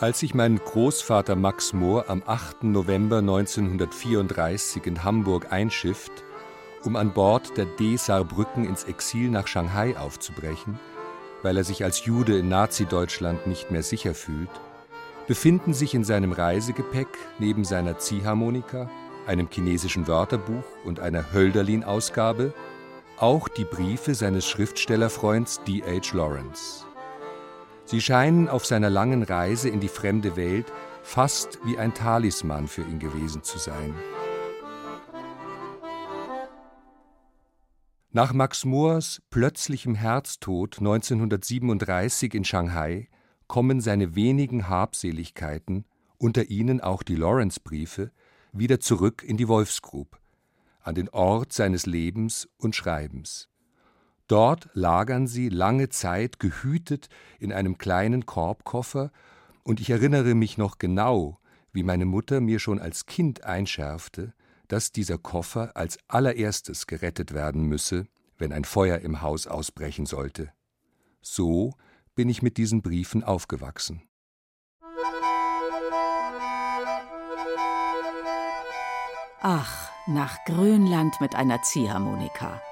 Als sich mein Großvater Max Mohr am 8. November 1934 in Hamburg einschifft, um an Bord der D. Saarbrücken ins Exil nach Shanghai aufzubrechen, weil er sich als Jude in Nazi-Deutschland nicht mehr sicher fühlt, befinden sich in seinem Reisegepäck neben seiner Ziehharmonika, einem chinesischen Wörterbuch und einer Hölderlin-Ausgabe auch die Briefe seines Schriftstellerfreunds D.H. Lawrence. Sie scheinen auf seiner langen Reise in die fremde Welt fast wie ein Talisman für ihn gewesen zu sein. Nach Max Moors plötzlichem Herztod 1937 in Shanghai kommen seine wenigen Habseligkeiten, unter ihnen auch die Lawrence-Briefe, wieder zurück in die Wolfsgrub, an den Ort seines Lebens und Schreibens. Dort lagern sie lange Zeit gehütet in einem kleinen Korbkoffer, und ich erinnere mich noch genau, wie meine Mutter mir schon als Kind einschärfte, dass dieser Koffer als allererstes gerettet werden müsse, wenn ein Feuer im Haus ausbrechen sollte. So bin ich mit diesen Briefen aufgewachsen. Ach, nach Grönland mit einer Ziehharmonika.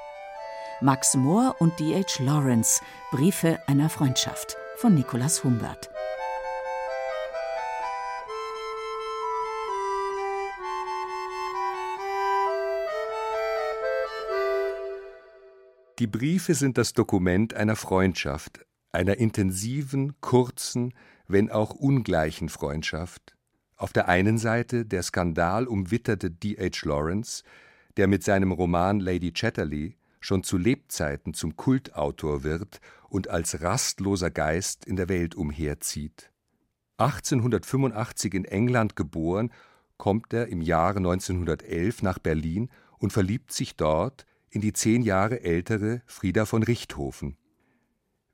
Max Mohr und D.H. Lawrence, Briefe einer Freundschaft von Nikolaus Humbert. Die Briefe sind das Dokument einer Freundschaft, einer intensiven, kurzen, wenn auch ungleichen Freundschaft. Auf der einen Seite der skandalumwitterte D.H. Lawrence, der mit seinem Roman Lady Chatterley schon zu Lebzeiten zum Kultautor wird und als rastloser Geist in der Welt umherzieht. 1885 in England geboren, kommt er im Jahre 1911 nach Berlin und verliebt sich dort in die zehn Jahre ältere Frieda von Richthofen.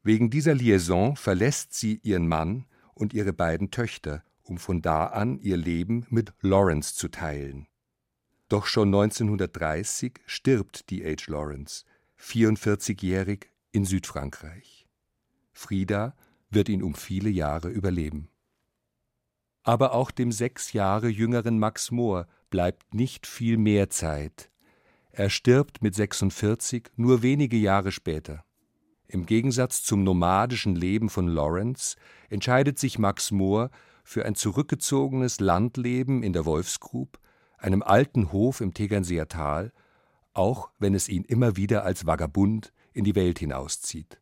Wegen dieser Liaison verlässt sie ihren Mann und ihre beiden Töchter, um von da an ihr Leben mit Lawrence zu teilen. Doch schon 1930 stirbt D.H. Lawrence, 44-jährig in Südfrankreich. Frieda wird ihn um viele Jahre überleben. Aber auch dem sechs Jahre jüngeren Max Mohr bleibt nicht viel mehr Zeit. Er stirbt mit 46 nur wenige Jahre später. Im Gegensatz zum nomadischen Leben von Lawrence entscheidet sich Max Mohr für ein zurückgezogenes Landleben in der Wolfsgrub einem alten Hof im Tegernseer Tal, auch wenn es ihn immer wieder als Vagabund in die Welt hinauszieht.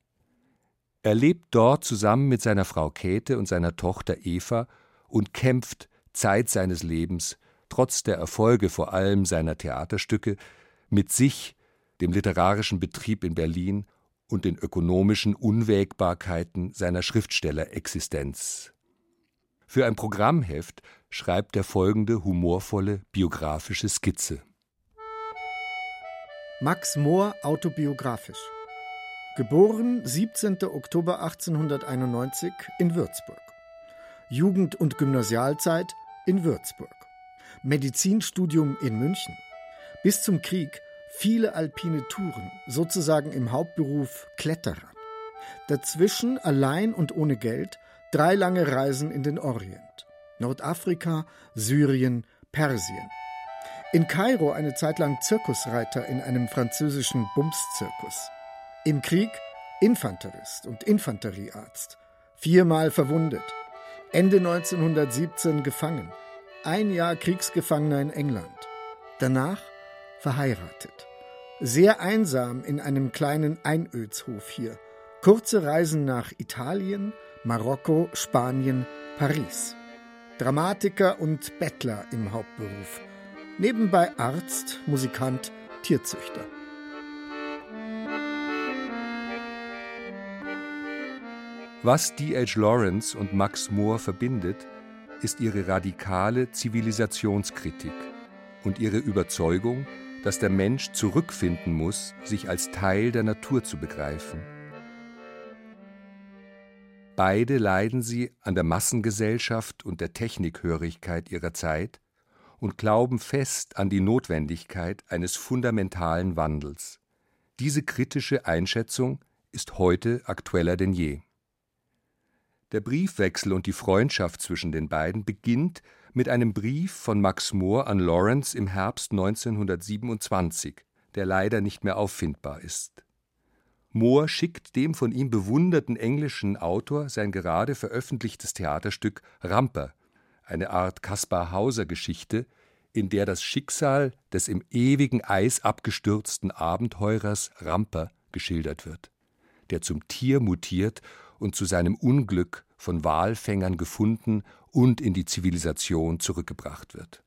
Er lebt dort zusammen mit seiner Frau Käthe und seiner Tochter Eva und kämpft Zeit seines Lebens, trotz der Erfolge vor allem seiner Theaterstücke, mit sich, dem literarischen Betrieb in Berlin und den ökonomischen Unwägbarkeiten seiner Schriftstellerexistenz. Für ein Programmheft schreibt er folgende humorvolle biografische Skizze. Max Mohr autobiografisch. Geboren 17. Oktober 1891 in Würzburg. Jugend- und Gymnasialzeit in Würzburg. Medizinstudium in München. Bis zum Krieg viele alpine Touren, sozusagen im Hauptberuf Kletterer. Dazwischen allein und ohne Geld Drei lange Reisen in den Orient. Nordafrika, Syrien, Persien. In Kairo eine Zeit lang Zirkusreiter in einem französischen Bumszirkus. Im Krieg Infanterist und Infanteriearzt. Viermal verwundet. Ende 1917 gefangen. Ein Jahr Kriegsgefangener in England. Danach verheiratet. Sehr einsam in einem kleinen Einödshof hier. Kurze Reisen nach Italien, Marokko, Spanien, Paris. Dramatiker und Bettler im Hauptberuf. Nebenbei Arzt, Musikant, Tierzüchter. Was D.H. Lawrence und Max Mohr verbindet, ist ihre radikale Zivilisationskritik und ihre Überzeugung, dass der Mensch zurückfinden muss, sich als Teil der Natur zu begreifen. Beide leiden sie an der Massengesellschaft und der Technikhörigkeit ihrer Zeit und glauben fest an die Notwendigkeit eines fundamentalen Wandels. Diese kritische Einschätzung ist heute aktueller denn je. Der Briefwechsel und die Freundschaft zwischen den beiden beginnt mit einem Brief von Max Mohr an Lawrence im Herbst 1927, der leider nicht mehr auffindbar ist. Mohr schickt dem von ihm bewunderten englischen Autor sein gerade veröffentlichtes Theaterstück Ramper, eine Art Kaspar Hauser Geschichte, in der das Schicksal des im ewigen Eis abgestürzten Abenteurers Ramper geschildert wird, der zum Tier mutiert und zu seinem Unglück von Walfängern gefunden und in die Zivilisation zurückgebracht wird.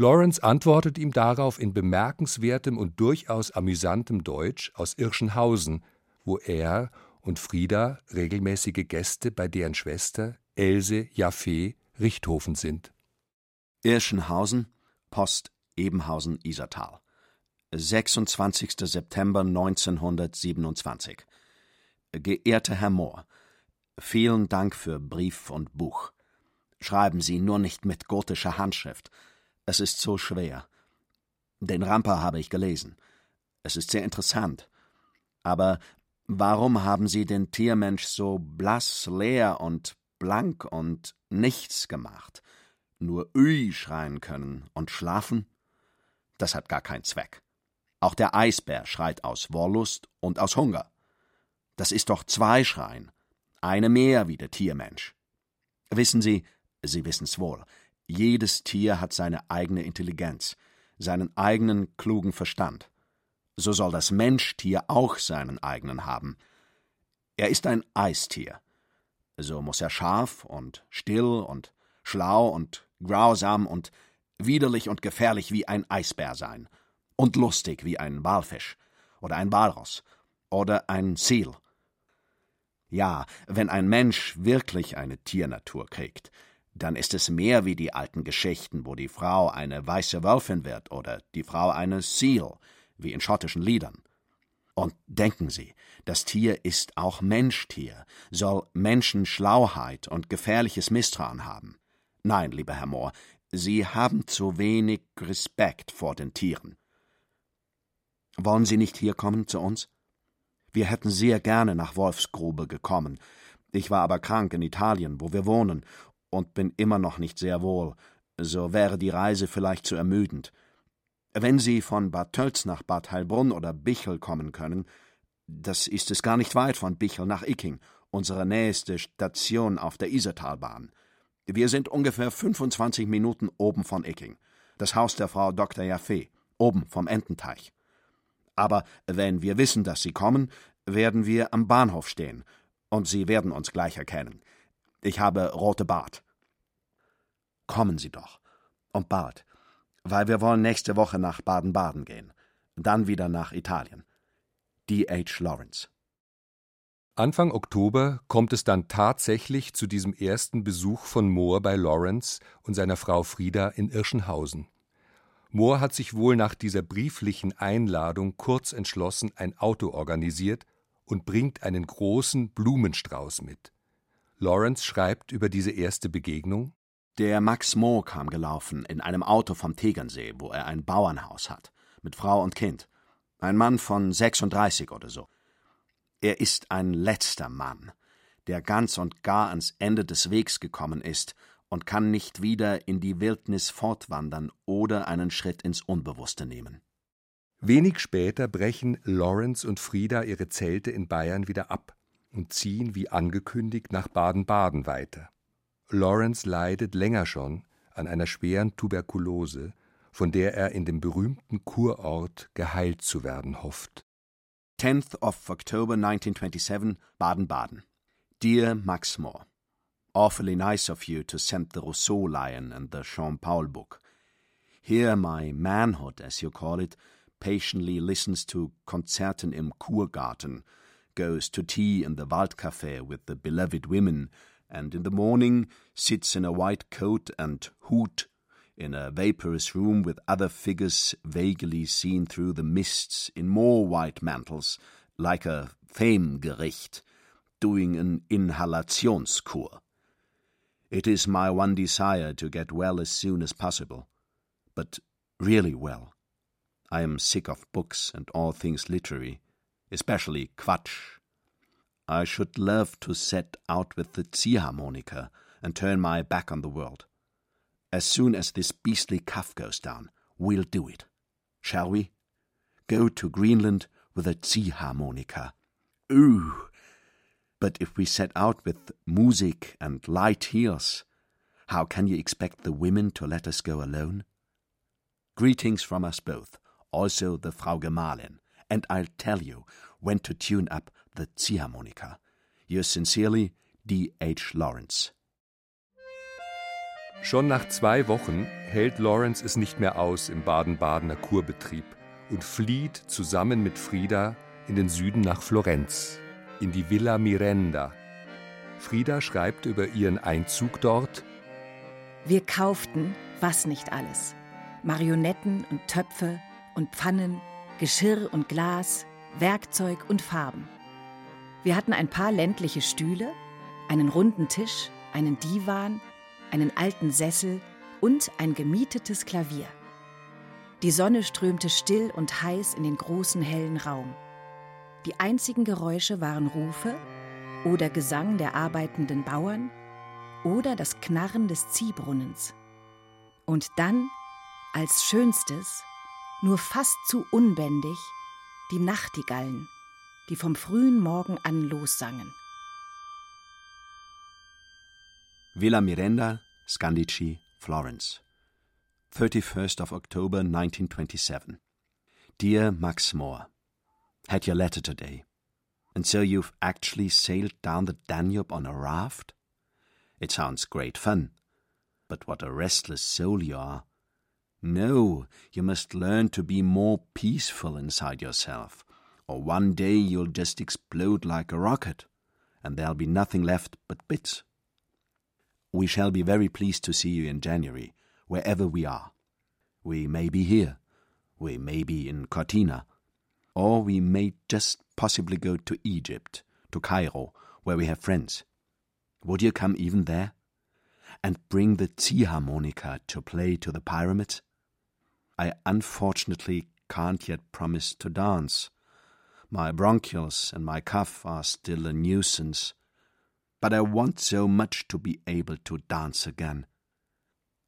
Lawrence antwortet ihm darauf in bemerkenswertem und durchaus amüsantem Deutsch aus Irschenhausen, wo er und Frieda regelmäßige Gäste bei deren Schwester Else Jaffe Richthofen sind. Irschenhausen, Post Ebenhausen-Isertal. 26. September 1927. Geehrter Herr Mohr, vielen Dank für Brief und Buch. Schreiben Sie nur nicht mit gotischer Handschrift. Es ist so schwer. Den Ramper habe ich gelesen. Es ist sehr interessant. Aber warum haben Sie den Tiermensch so blass, leer und blank und nichts gemacht? Nur Ui schreien können und schlafen? Das hat gar keinen Zweck. Auch der Eisbär schreit aus Wollust und aus Hunger. Das ist doch zwei Schreien. Eine mehr wie der Tiermensch. Wissen Sie, Sie wissen's wohl, jedes Tier hat seine eigene Intelligenz, seinen eigenen klugen Verstand. So soll das Menschtier auch seinen eigenen haben. Er ist ein Eistier. So muss er scharf und still und schlau und grausam und widerlich und gefährlich wie ein Eisbär sein und lustig wie ein Walfisch oder ein Walross oder ein Seal. Ja, wenn ein Mensch wirklich eine Tiernatur kriegt, dann ist es mehr wie die alten Geschichten, wo die Frau eine weiße Wölfin wird oder die Frau eine Seal, wie in schottischen Liedern. Und denken Sie, das Tier ist auch Menschtier, soll Menschenschlauheit und gefährliches Misstrauen haben. Nein, lieber Herr Mohr, Sie haben zu wenig Respekt vor den Tieren. Wollen Sie nicht hier kommen zu uns? Wir hätten sehr gerne nach Wolfsgrube gekommen. Ich war aber krank in Italien, wo wir wohnen, und bin immer noch nicht sehr wohl, so wäre die Reise vielleicht zu ermüdend. Wenn Sie von Bad Tölz nach Bad Heilbrunn oder Bichel kommen können, das ist es gar nicht weit von Bichel nach Icking, unsere nächste Station auf der Isertalbahn. Wir sind ungefähr 25 Minuten oben von Icking, das Haus der Frau Dr. Jaffe, oben vom Ententeich. Aber wenn wir wissen, dass Sie kommen, werden wir am Bahnhof stehen, und Sie werden uns gleich erkennen. Ich habe rote Bart. Kommen Sie doch. Und bald. Weil wir wollen nächste Woche nach Baden-Baden gehen. Dann wieder nach Italien. D. H. Lawrence. Anfang Oktober kommt es dann tatsächlich zu diesem ersten Besuch von Mohr bei Lawrence und seiner Frau Frieda in Irschenhausen. Mohr hat sich wohl nach dieser brieflichen Einladung kurz entschlossen ein Auto organisiert und bringt einen großen Blumenstrauß mit. Lawrence schreibt über diese erste Begegnung Der Max Mohr kam gelaufen in einem Auto vom Tegernsee, wo er ein Bauernhaus hat, mit Frau und Kind. Ein Mann von 36 oder so. Er ist ein letzter Mann, der ganz und gar ans Ende des Wegs gekommen ist und kann nicht wieder in die Wildnis fortwandern oder einen Schritt ins Unbewusste nehmen. Wenig später brechen Lawrence und Frieda ihre Zelte in Bayern wieder ab und ziehen wie angekündigt nach Baden-Baden weiter. Lawrence leidet länger schon an einer schweren Tuberkulose, von der er in dem berühmten Kurort geheilt zu werden hofft. 10th of October 1927, Baden-Baden. Dear Max Moore, Awfully nice of you to send the Rousseau Lion and the Jean Paul book. Here my manhood, as you call it, patiently listens to Konzerten im Kurgarten, goes to tea in the Waldcafé with the beloved women, and in the morning sits in a white coat and hoot in a vaporous room with other figures vaguely seen through the mists in more white mantles, like a Femgericht, doing an inhalationskur. It is my one desire to get well as soon as possible, but really well. I am sick of books and all things literary, especially Quatsch. I should love to set out with the Ziehharmonika and turn my back on the world. As soon as this beastly cough goes down, we'll do it. Shall we? Go to Greenland with a Ziehharmonika. Ooh! But if we set out with music and light heels, how can you expect the women to let us go alone? Greetings from us both, also the Frau Gemahlin, and I'll tell you when to tune up the Ziehharmonika. Yours sincerely, D. H. Lawrence. Schon nach zwei Wochen hält Lawrence es nicht mehr aus im Baden-Badener Kurbetrieb und flieht zusammen mit Frieda in den Süden nach Florenz, in die Villa Mirenda. Frieda schreibt über ihren Einzug dort: Wir kauften, was nicht alles: Marionetten und Töpfe und Pfannen, Geschirr und Glas, Werkzeug und Farben. Wir hatten ein paar ländliche Stühle, einen runden Tisch, einen Divan, einen alten Sessel und ein gemietetes Klavier. Die Sonne strömte still und heiß in den großen hellen Raum. Die einzigen Geräusche waren Rufe oder Gesang der arbeitenden Bauern oder das Knarren des Ziehbrunnens. Und dann, als schönstes, nur fast zu unbändig, die Nachtigallen, die vom frühen Morgen an lossangen. Villa Mirenda, Scandici, Florence. 31st of October 1927. Dear Max Moore, Had your letter today. And so you've actually sailed down the Danube on a raft? It sounds great fun. But what a restless soul you are. No, you must learn to be more peaceful inside yourself, or one day you'll just explode like a rocket, and there'll be nothing left but bits. We shall be very pleased to see you in January, wherever we are. We may be here, we may be in Cortina, or we may just possibly go to Egypt, to Cairo, where we have friends. Would you come even there? And bring the Ziehharmonika to play to the pyramids? I unfortunately can't yet promise to dance. My bronchioles and my cough are still a nuisance but I want so much to be able to dance again.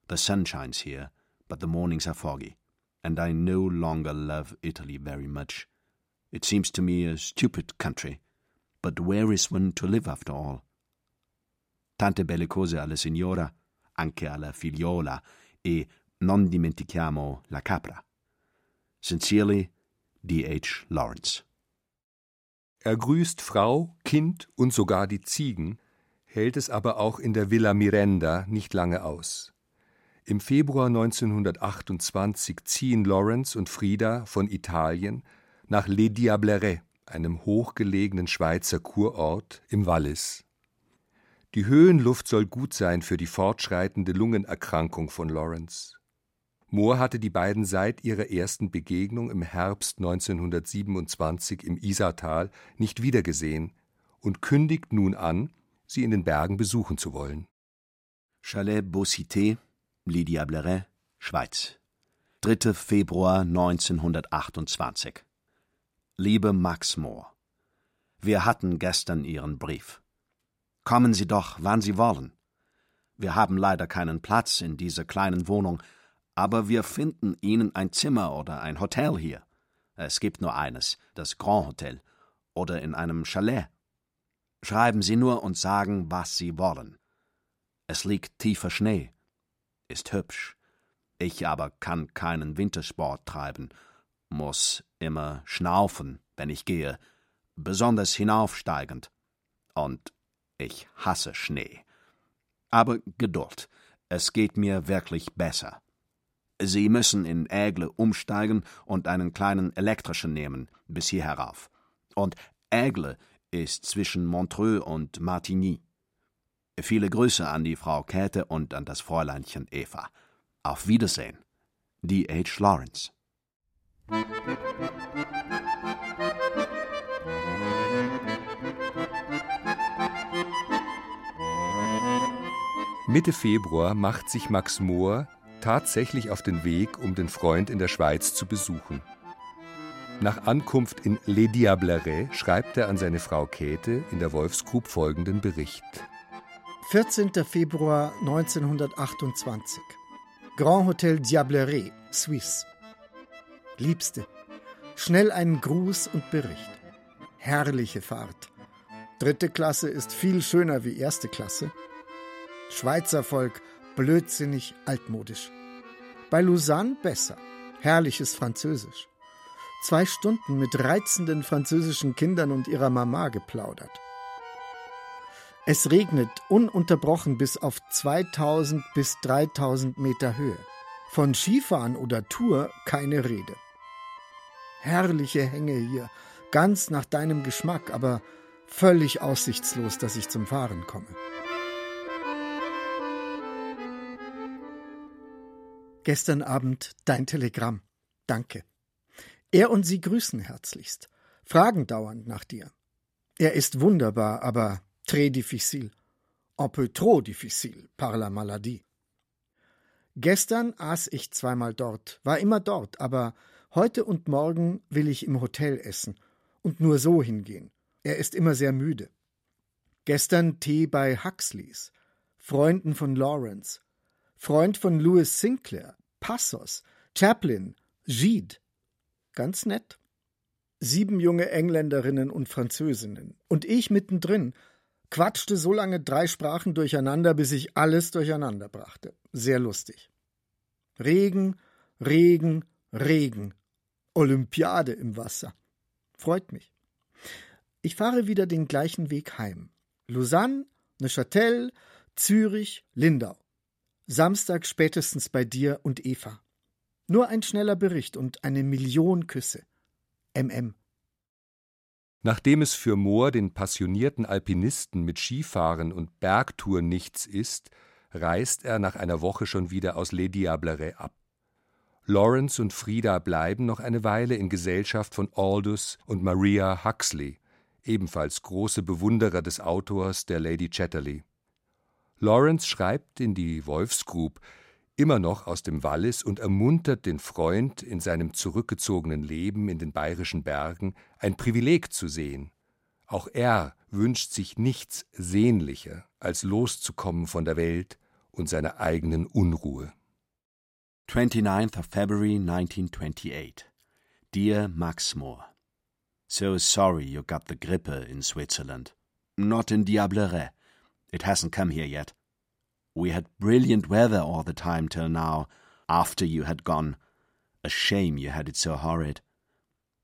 The sun shines here, but the mornings are foggy, and I no longer love Italy very much. It seems to me a stupid country, but where is one to live after all? Tante belle cose alla signora, anche alla figliola, e non dimentichiamo la capra. Sincerely, D. H. Lawrence. Er grüßt Frau, Kind und sogar die Ziegen, hält es aber auch in der Villa Mirenda nicht lange aus. Im Februar 1928 ziehen Lawrence und Frieda von Italien nach Les Diablerets, einem hochgelegenen Schweizer Kurort im Wallis. Die Höhenluft soll gut sein für die fortschreitende Lungenerkrankung von Lawrence. Moore hatte die beiden seit ihrer ersten Begegnung im Herbst 1927 im Isartal nicht wiedergesehen und kündigt nun an, sie in den Bergen besuchen zu wollen. Chalet Beaucité, Les Diablerets, Schweiz. 3. Februar 1928. Liebe Max Moore, wir hatten gestern Ihren Brief. Kommen Sie doch, wann Sie wollen. Wir haben leider keinen Platz in dieser kleinen Wohnung, aber wir finden Ihnen ein Zimmer oder ein Hotel hier. Es gibt nur eines, das Grand Hotel, oder in einem Chalet Schreiben Sie nur und sagen, was Sie wollen. Es liegt tiefer Schnee. Ist hübsch. Ich aber kann keinen Wintersport treiben, muss immer schnaufen, wenn ich gehe, besonders hinaufsteigend. Und ich hasse Schnee. Aber Geduld, es geht mir wirklich besser. Sie müssen in Ägle umsteigen und einen kleinen elektrischen nehmen, bis hier herauf. Und Ägle ist zwischen Montreux und Martigny. Viele Grüße an die Frau Käthe und an das Fräuleinchen Eva. Auf Wiedersehen. D.H. Lawrence. Mitte Februar macht sich Max Mohr tatsächlich auf den Weg, um den Freund in der Schweiz zu besuchen. Nach Ankunft in Les Diablerets schreibt er an seine Frau Käthe in der Wolfsgrub folgenden Bericht. 14. Februar 1928. Grand Hotel Diableret, Suisse. Liebste, schnell einen Gruß und Bericht. Herrliche Fahrt. Dritte Klasse ist viel schöner wie erste Klasse. Schweizer Volk, blödsinnig, altmodisch. Bei Lausanne besser. Herrliches Französisch zwei Stunden mit reizenden französischen Kindern und ihrer Mama geplaudert. Es regnet ununterbrochen bis auf 2000 bis 3000 Meter Höhe. Von Skifahren oder Tour keine Rede. Herrliche Hänge hier, ganz nach deinem Geschmack, aber völlig aussichtslos, dass ich zum Fahren komme. Gestern Abend dein Telegramm. Danke. Er und sie grüßen herzlichst, fragen dauernd nach dir. Er ist wunderbar, aber très difficile. Un peu trop difficile par la maladie. Gestern aß ich zweimal dort, war immer dort, aber heute und morgen will ich im Hotel essen und nur so hingehen. Er ist immer sehr müde. Gestern Tee bei Huxleys, Freunden von Lawrence, Freund von Louis Sinclair, Passos, Chaplin, Gide, Ganz nett. Sieben junge Engländerinnen und Französinnen. Und ich mittendrin quatschte so lange drei Sprachen durcheinander, bis ich alles durcheinander brachte. Sehr lustig. Regen, Regen, Regen. Olympiade im Wasser. Freut mich. Ich fahre wieder den gleichen Weg heim. Lausanne, Neuchâtel, Zürich, Lindau. Samstag spätestens bei dir und Eva. Nur ein schneller Bericht und eine Million Küsse. MM. Nachdem es für Mohr, den passionierten Alpinisten mit Skifahren und Bergtour nichts ist, reist er nach einer Woche schon wieder aus Les Diablerets ab. Lawrence und Frieda bleiben noch eine Weile in Gesellschaft von Aldous und Maria Huxley, ebenfalls große Bewunderer des Autors der Lady Chatterley. Lawrence schreibt in die Wolfsgrub, immer noch aus dem Wallis und ermuntert den Freund, in seinem zurückgezogenen Leben in den bayerischen Bergen ein Privileg zu sehen. Auch er wünscht sich nichts sehnlicher, als loszukommen von der Welt und seiner eigenen Unruhe. 29th of February 1928 Dear Max Moore So sorry you got the grippe in Switzerland. Not in Diableret. It hasn't come here yet. We had brilliant weather all the time till now, after you had gone. A shame you had it so horrid.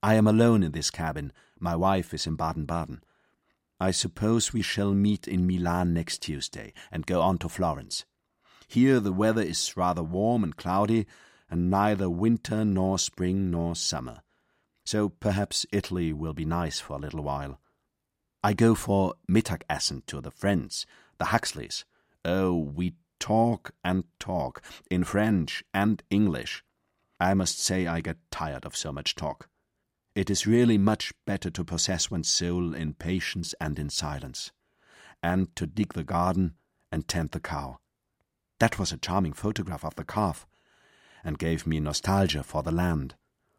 I am alone in this cabin. My wife is in Baden Baden. I suppose we shall meet in Milan next Tuesday and go on to Florence. Here the weather is rather warm and cloudy, and neither winter nor spring nor summer. So perhaps Italy will be nice for a little while. I go for Mittagessen to the friends, the Huxleys. Oh, we talk and talk, in French and English. I must say I get tired of so much talk. It is really much better to possess one's soul in patience and in silence, and to dig the garden and tend the cow. That was a charming photograph of the calf, and gave me nostalgia for the land,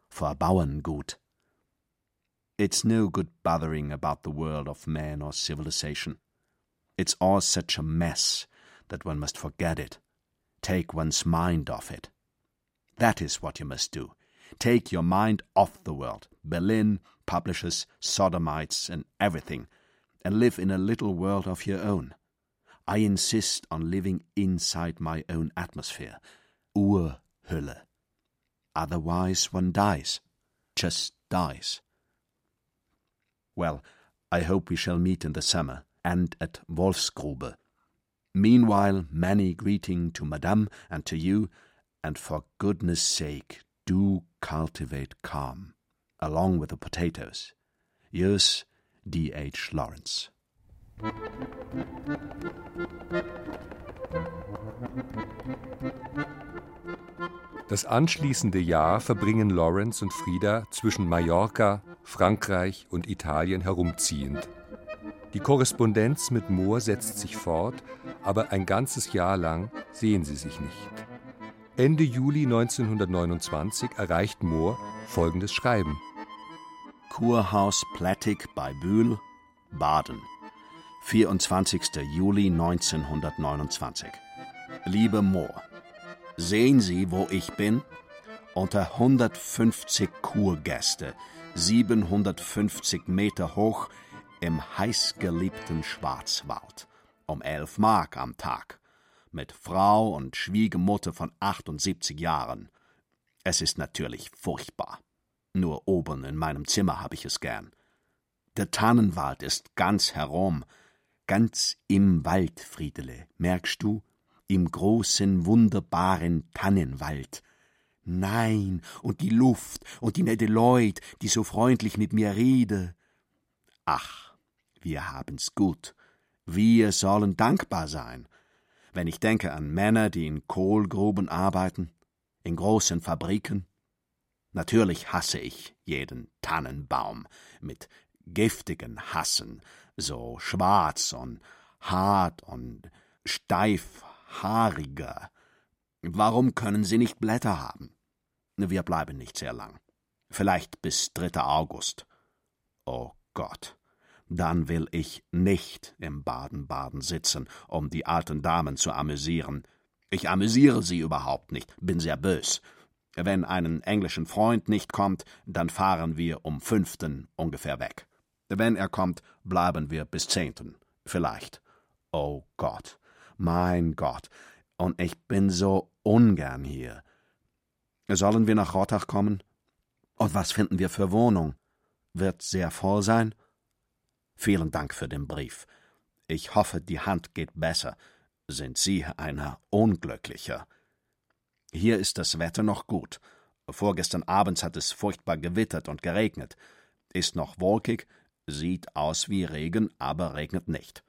for a Bauerngut. It's no good bothering about the world of man or civilization. It's all such a mess that one must forget it, take one's mind off it. That is what you must do. Take your mind off the world, Berlin, publishers, sodomites, and everything, and live in a little world of your own. I insist on living inside my own atmosphere, Urhülle. Otherwise one dies, just dies. Well, I hope we shall meet in the summer and at Wolfsgrube. Meanwhile, many greeting to Madame and to you, and for goodness sake, do cultivate calm, along with the potatoes. Yours, D. H. Lawrence. Das anschließende Jahr verbringen Lawrence und Frieda zwischen Mallorca, Frankreich und Italien herumziehend. Die Korrespondenz mit Mohr setzt sich fort, aber ein ganzes Jahr lang sehen sie sich nicht. Ende Juli 1929 erreicht Mohr folgendes Schreiben. Kurhaus Plättig bei Bühl, Baden. 24. Juli 1929. Liebe Mohr, Sehen Sie, wo ich bin? Unter 150 Kurgäste, 750 Meter hoch, im heißgeliebten Schwarzwald, um elf Mark am Tag, mit Frau und Schwiegermutter von 78 Jahren. Es ist natürlich furchtbar. Nur oben in meinem Zimmer habe ich es gern. Der Tannenwald ist ganz herum, ganz im Wald, Friedele, merkst du? im großen, wunderbaren Tannenwald. Nein, und die Luft und die nette Leut, die so freundlich mit mir rede. Ach, wir haben's gut. Wir sollen dankbar sein. Wenn ich denke an Männer, die in Kohlgruben arbeiten, in großen Fabriken. Natürlich hasse ich jeden Tannenbaum mit giftigen Hassen, so schwarz und hart und steif haariger. Warum können Sie nicht Blätter haben? Wir bleiben nicht sehr lang. Vielleicht bis 3. August. Oh Gott. Dann will ich nicht im Baden-Baden sitzen, um die alten Damen zu amüsieren. Ich amüsiere sie überhaupt nicht, bin sehr bös. Wenn einen englischen Freund nicht kommt, dann fahren wir um fünften ungefähr weg. Wenn er kommt, bleiben wir bis zehnten. Vielleicht. Oh Gott. Mein Gott, und ich bin so ungern hier. Sollen wir nach Rottach kommen? Und was finden wir für Wohnung? Wird sehr voll sein? Vielen Dank für den Brief. Ich hoffe, die Hand geht besser. Sind Sie einer Unglücklicher? Hier ist das Wetter noch gut. Vorgestern abends hat es furchtbar gewittert und geregnet. Ist noch wolkig, sieht aus wie Regen, aber regnet nicht.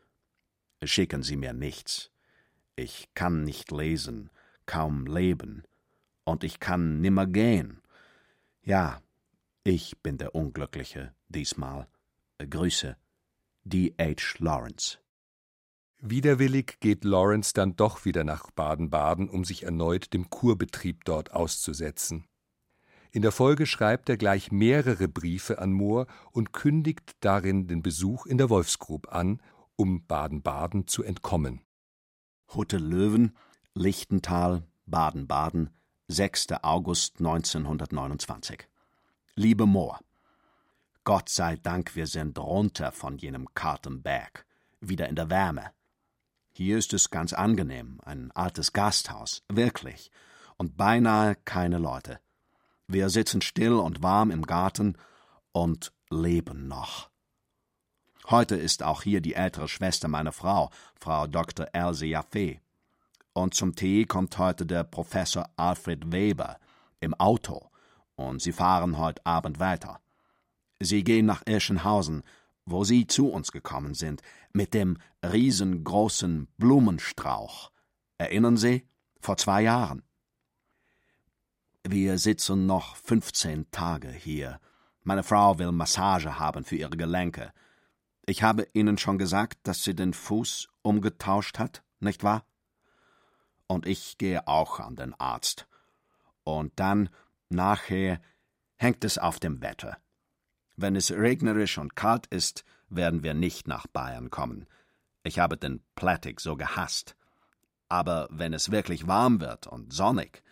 Schicken Sie mir nichts. Ich kann nicht lesen, kaum leben, und ich kann nimmer gehen. Ja, ich bin der Unglückliche diesmal. Grüße, D. H. Lawrence. Widerwillig geht Lawrence dann doch wieder nach Baden-Baden, um sich erneut dem Kurbetrieb dort auszusetzen. In der Folge schreibt er gleich mehrere Briefe an Mohr und kündigt darin den Besuch in der Wolfsgrub an, um Baden-Baden zu entkommen. Hutte Löwen, Lichtental, Baden-Baden, 6. August 1929. Liebe Moor, Gott sei Dank, wir sind runter von jenem karten Berg, wieder in der Wärme. Hier ist es ganz angenehm, ein altes Gasthaus, wirklich, und beinahe keine Leute. Wir sitzen still und warm im Garten und leben noch. Heute ist auch hier die ältere Schwester meiner Frau, Frau Dr. Else Jaffe. Und zum Tee kommt heute der Professor Alfred Weber im Auto, und sie fahren heute Abend weiter. Sie gehen nach Irschenhausen, wo Sie zu uns gekommen sind, mit dem riesengroßen Blumenstrauch. Erinnern Sie? Vor zwei Jahren. Wir sitzen noch fünfzehn Tage hier. Meine Frau will Massage haben für ihre Gelenke. Ich habe Ihnen schon gesagt, dass sie den Fuß umgetauscht hat, nicht wahr? Und ich gehe auch an den Arzt. Und dann, nachher, hängt es auf dem Wetter. Wenn es regnerisch und kalt ist, werden wir nicht nach Bayern kommen. Ich habe den Plättig so gehasst. Aber wenn es wirklich warm wird und sonnig,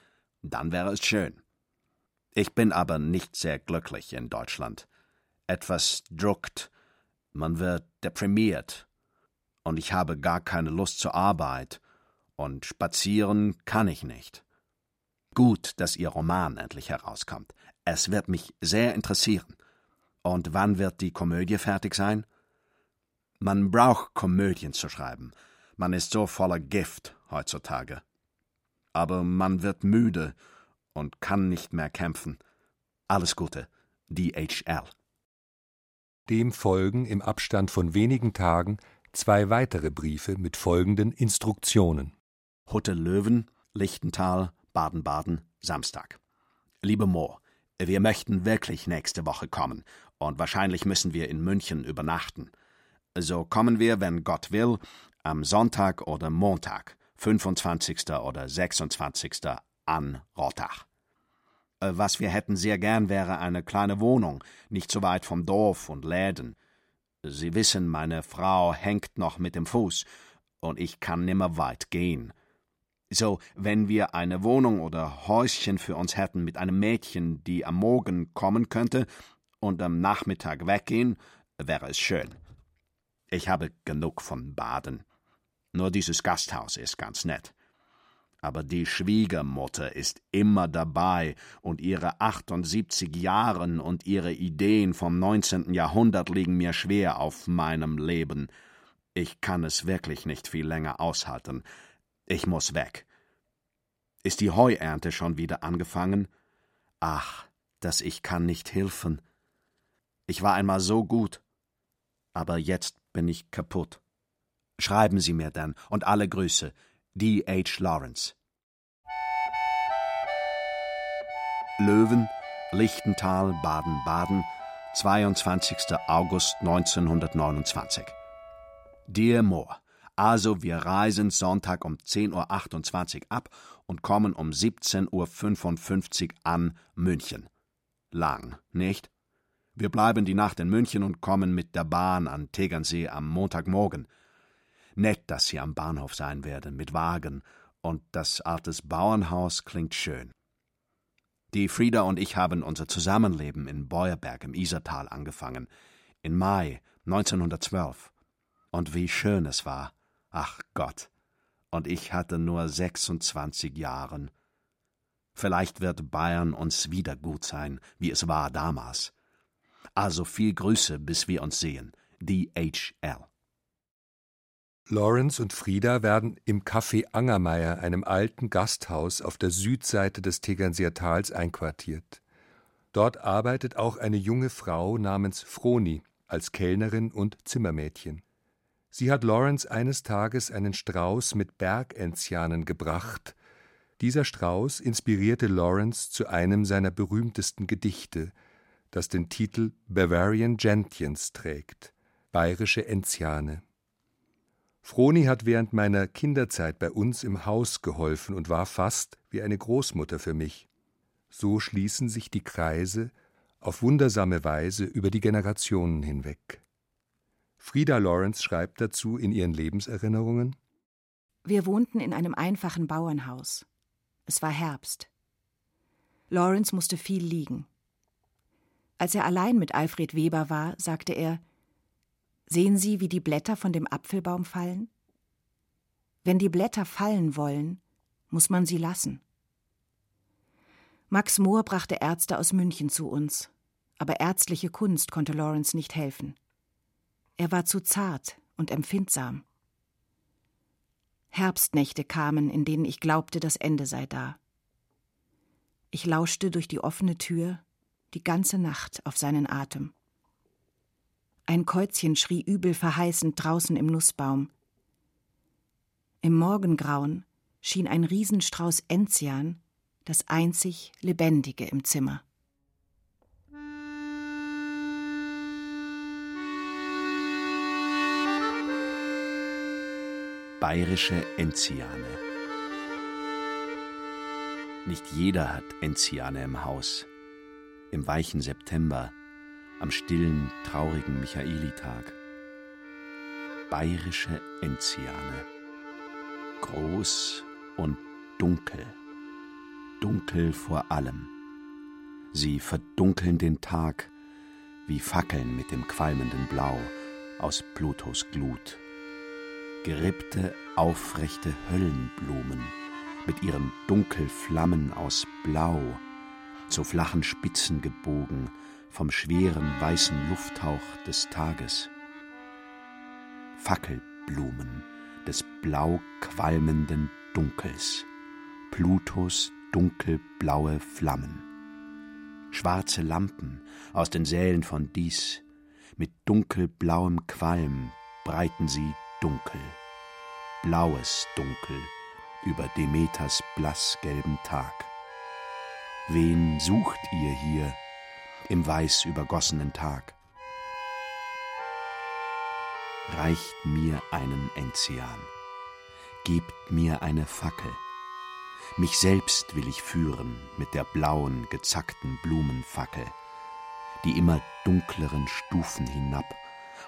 dann wäre es schön. Ich bin aber nicht sehr glücklich in Deutschland. Etwas druckt, man wird deprimiert. Und ich habe gar keine Lust zur Arbeit. Und spazieren kann ich nicht. Gut, dass Ihr Roman endlich herauskommt. Es wird mich sehr interessieren. Und wann wird die Komödie fertig sein? Man braucht Komödien zu schreiben. Man ist so voller Gift heutzutage. Aber man wird müde und kann nicht mehr kämpfen. Alles Gute, DHL. Dem folgen im Abstand von wenigen Tagen zwei weitere Briefe mit folgenden Instruktionen. Hutte Löwen, Lichtental, Baden-Baden, Samstag. Liebe Mo, wir möchten wirklich nächste Woche kommen, und wahrscheinlich müssen wir in München übernachten. So kommen wir, wenn Gott will, am Sonntag oder Montag, 25. oder 26. an Rottach. Äh, was wir hätten sehr gern wäre eine kleine Wohnung, nicht so weit vom Dorf und Läden. Sie wissen, meine Frau hängt noch mit dem Fuß, und ich kann nimmer weit gehen. So, wenn wir eine Wohnung oder Häuschen für uns hätten mit einem Mädchen, die am Morgen kommen könnte und am Nachmittag weggehen, wäre es schön. Ich habe genug von Baden. Nur dieses Gasthaus ist ganz nett. Aber die Schwiegermutter ist immer dabei, und ihre 78 Jahren und ihre Ideen vom 19. Jahrhundert liegen mir schwer auf meinem Leben. Ich kann es wirklich nicht viel länger aushalten. Ich muss weg. Ist die Heuernte schon wieder angefangen? Ach, dass ich kann nicht helfen. Ich war einmal so gut, aber jetzt bin ich kaputt. Schreiben Sie mir dann und alle Grüße. D. H. Lawrence. Löwen, Lichtental, Baden-Baden, 22. August 1929. Dear Moore, also wir reisen Sonntag um 10.28 Uhr ab und kommen um 17.55 Uhr an München. Lang, nicht? Wir bleiben die Nacht in München und kommen mit der Bahn an Tegernsee am Montagmorgen. Nett, dass Sie am Bahnhof sein werden, mit Wagen, und das altes Bauernhaus klingt schön. Die Frieda und ich haben unser Zusammenleben in Beuerberg im Isertal angefangen, im Mai 1912. Und wie schön es war. Ach Gott. Und ich hatte nur 26 Jahren. Vielleicht wird Bayern uns wieder gut sein, wie es war damals. Also viel Grüße, bis wir uns sehen. DHL. Lawrence und Frieda werden im Café Angermeier, einem alten Gasthaus auf der Südseite des Tegernseer Tals, einquartiert. Dort arbeitet auch eine junge Frau namens Froni als Kellnerin und Zimmermädchen. Sie hat Lawrence eines Tages einen Strauß mit Bergenzianen gebracht. Dieser Strauß inspirierte Lawrence zu einem seiner berühmtesten Gedichte, das den Titel Bavarian Gentians trägt, bayerische Enziane. Froni hat während meiner Kinderzeit bei uns im Haus geholfen und war fast wie eine Großmutter für mich. So schließen sich die Kreise auf wundersame Weise über die Generationen hinweg. Frieda Lawrence schreibt dazu in ihren Lebenserinnerungen Wir wohnten in einem einfachen Bauernhaus. Es war Herbst. Lawrence musste viel liegen. Als er allein mit Alfred Weber war, sagte er Sehen Sie, wie die Blätter von dem Apfelbaum fallen? Wenn die Blätter fallen wollen, muss man sie lassen. Max Mohr brachte Ärzte aus München zu uns, aber ärztliche Kunst konnte Lawrence nicht helfen. Er war zu zart und empfindsam. Herbstnächte kamen, in denen ich glaubte, das Ende sei da. Ich lauschte durch die offene Tür die ganze Nacht auf seinen Atem. Ein Käuzchen schrie übel verheißend draußen im Nussbaum. Im Morgengrauen schien ein Riesenstrauß Enzian das einzig Lebendige im Zimmer. Bayerische Enziane. Nicht jeder hat Enziane im Haus. Im weichen September am stillen, traurigen Michaelitag. Bayerische Enziane. Groß und dunkel. Dunkel vor allem. Sie verdunkeln den Tag wie Fackeln mit dem qualmenden Blau aus Plutos Glut. Gerippte, aufrechte Höllenblumen mit ihren Dunkelflammen aus Blau, zu flachen Spitzen gebogen, vom schweren weißen Lufthauch des Tages. Fackelblumen des blau qualmenden Dunkels, Plutos dunkelblaue Flammen. Schwarze Lampen aus den Sälen von Dies, mit dunkelblauem Qualm breiten sie dunkel, blaues Dunkel über Demeters blassgelben Tag. Wen sucht ihr hier im weiß übergossenen Tag? Reicht mir einen Enzian, gebt mir eine Fackel. Mich selbst will ich führen mit der blauen, gezackten Blumenfackel, die immer dunkleren Stufen hinab,